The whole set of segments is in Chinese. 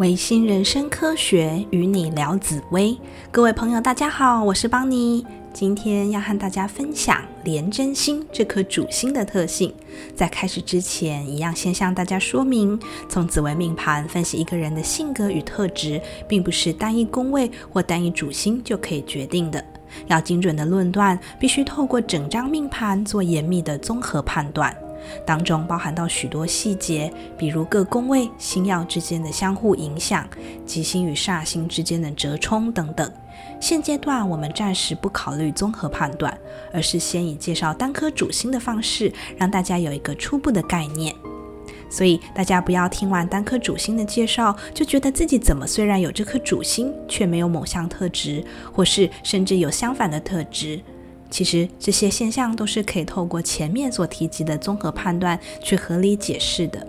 维新人生科学与你聊紫薇，各位朋友，大家好，我是邦尼。今天要和大家分享廉贞星这颗主星的特性。在开始之前，一样先向大家说明，从紫微命盘分析一个人的性格与特质，并不是单一宫位或单一主星就可以决定的。要精准的论断，必须透过整张命盘做严密的综合判断。当中包含到许多细节，比如各宫位星耀之间的相互影响、吉星与煞星之间的折冲等等。现阶段我们暂时不考虑综合判断，而是先以介绍单颗主星的方式，让大家有一个初步的概念。所以大家不要听完单颗主星的介绍，就觉得自己怎么虽然有这颗主星，却没有某项特质，或是甚至有相反的特质。其实这些现象都是可以透过前面所提及的综合判断去合理解释的。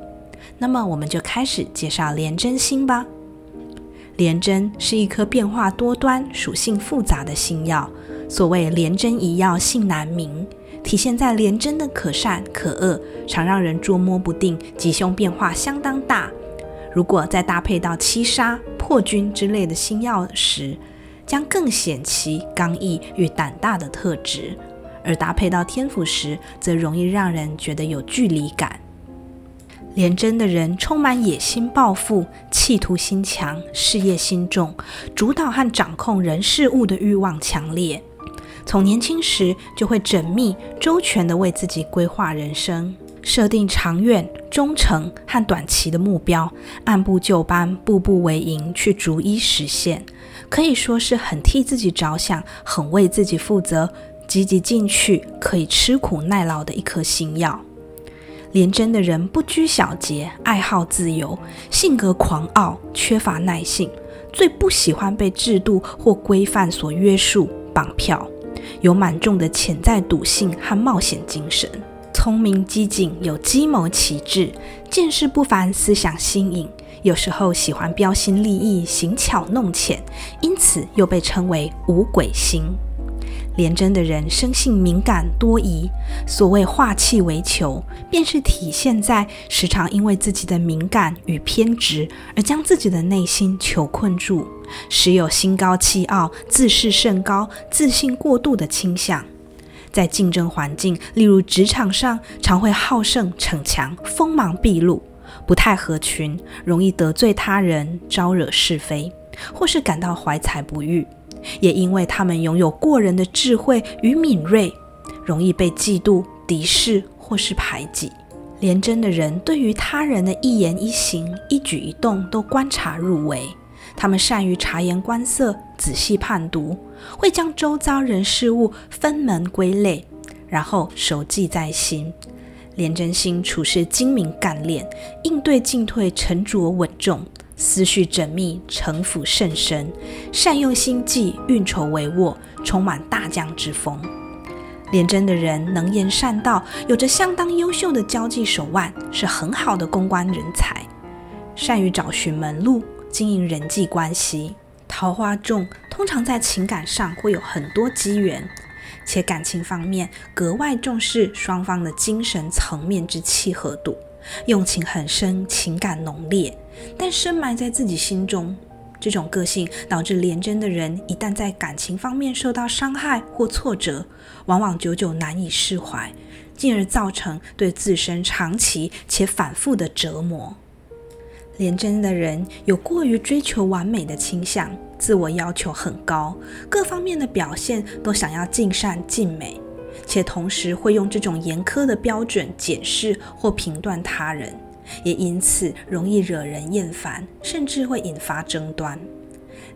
那么我们就开始介绍廉贞星吧。廉贞是一颗变化多端、属性复杂的星耀。所谓廉贞一曜性难明，体现在廉贞的可善可恶，常让人捉摸不定，吉凶变化相当大。如果再搭配到七杀、破军之类的星耀时，将更显其刚毅与胆大的特质，而搭配到天府时，则容易让人觉得有距离感。廉贞的人充满野心、抱负、企图心强、事业心重，主导和掌控人事物的欲望强烈。从年轻时就会缜密周全地为自己规划人生，设定长远、忠诚和短期的目标，按部就班、步步为营去逐一实现。可以说是很替自己着想，很为自己负责，积极进取，可以吃苦耐劳的一颗心药。廉贞的人不拘小节，爱好自由，性格狂傲，缺乏耐性，最不喜欢被制度或规范所约束绑票，有满重的潜在赌性和冒险精神，聪明机警，有计谋旗帜，见识不凡，思想新颖。有时候喜欢标新立异、行巧弄浅，因此又被称为五鬼星。廉贞的人生性敏感多疑，所谓化气为球，便是体现在时常因为自己的敏感与偏执，而将自己的内心囚困住，时有心高气傲、自视甚高、自信过度的倾向。在竞争环境，例如职场上，常会好胜逞强、锋芒毕露。不太合群，容易得罪他人，招惹是非，或是感到怀才不遇。也因为他们拥有过人的智慧与敏锐，容易被嫉妒、敌视或是排挤。廉贞的人对于他人的一言一行、一举一动都观察入微，他们善于察言观色、仔细判读，会将周遭人事物分门归类，然后熟记在心。廉贞星处事精明干练，应对进退沉着稳重，思绪缜密，城府甚深，善用心计，运筹帷幄，充满大将之风。廉贞的人能言善道，有着相当优秀的交际手腕，是很好的公关人才，善于找寻门路，经营人际关系，桃花重，通常在情感上会有很多机缘。且感情方面格外重视双方的精神层面之契合度，用情很深，情感浓烈，但深埋在自己心中。这种个性导致廉贞的人一旦在感情方面受到伤害或挫折，往往久久难以释怀，进而造成对自身长期且反复的折磨。廉贞的人有过于追求完美的倾向，自我要求很高，各方面的表现都想要尽善尽美，且同时会用这种严苛的标准检视或评断他人，也因此容易惹人厌烦，甚至会引发争端。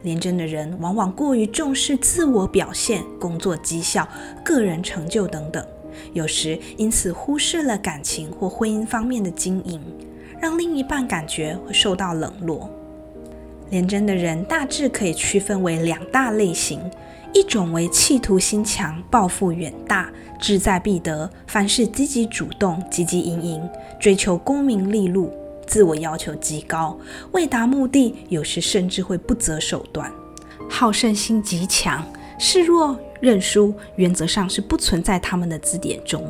廉贞的人往往过于重视自我表现、工作绩效、个人成就等等，有时因此忽视了感情或婚姻方面的经营。让另一半感觉会受到冷落。廉贞的人大致可以区分为两大类型：一种为企图心强、抱负远大、志在必得，凡事积极主动、积极营营，追求功名利禄，自我要求极高，为达目的有时甚至会不择手段，好胜心极强，示弱认输，原则上是不存在他们的字典中。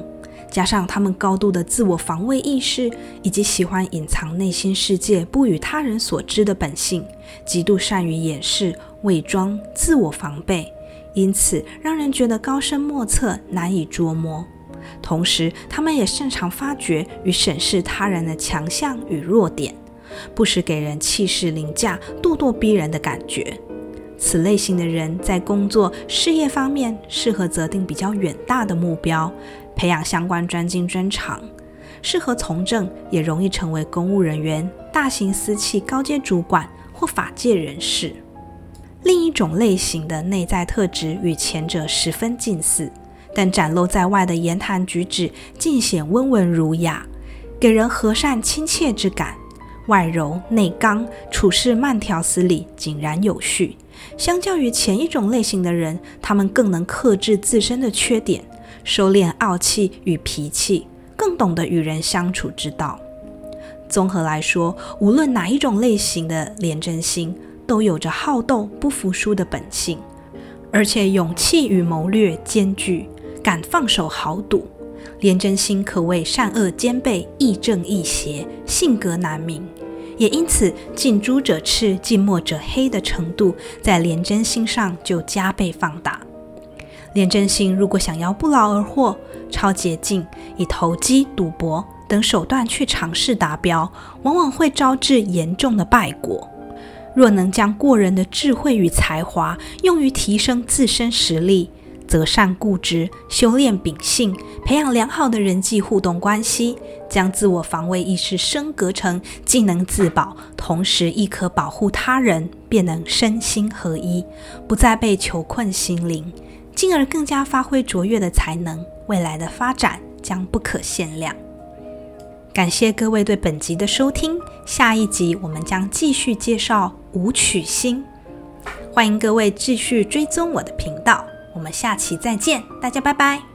加上他们高度的自我防卫意识，以及喜欢隐藏内心世界、不与他人所知的本性，极度善于掩饰、伪装、自我防备，因此让人觉得高深莫测、难以捉摸。同时，他们也擅长发掘与审视他人的强项与弱点，不时给人气势凌驾、咄咄逼人的感觉。此类型的人在工作、事业方面适合择定比较远大的目标，培养相关专精专长；适合从政，也容易成为公务人员、大型私企高阶主管或法界人士。另一种类型的内在特质与前者十分近似，但展露在外的言谈举止尽显温文儒雅，给人和善亲切之感。外柔内刚，处事慢条斯理，井然有序。相较于前一种类型的人，他们更能克制自身的缺点，收敛傲气与脾气，更懂得与人相处之道。综合来说，无论哪一种类型的廉贞星，都有着好斗、不服输的本性，而且勇气与谋略兼具，敢放手豪赌。廉贞星可谓善恶兼备，亦正亦邪，性格难明。也因此，近朱者赤，近墨者黑的程度，在廉贞星上就加倍放大。廉贞星如果想要不劳而获、超捷径，以投机、赌博等手段去尝试达标，往往会招致严重的败果。若能将过人的智慧与才华用于提升自身实力，择善固执，修炼秉性，培养良好的人际互动关系，将自我防卫意识升格成既能自保，同时亦可保护他人，便能身心合一，不再被囚困心灵，进而更加发挥卓越的才能，未来的发展将不可限量。感谢各位对本集的收听，下一集我们将继续介绍舞曲星，欢迎各位继续追踪我的频道。我们下期再见，大家拜拜。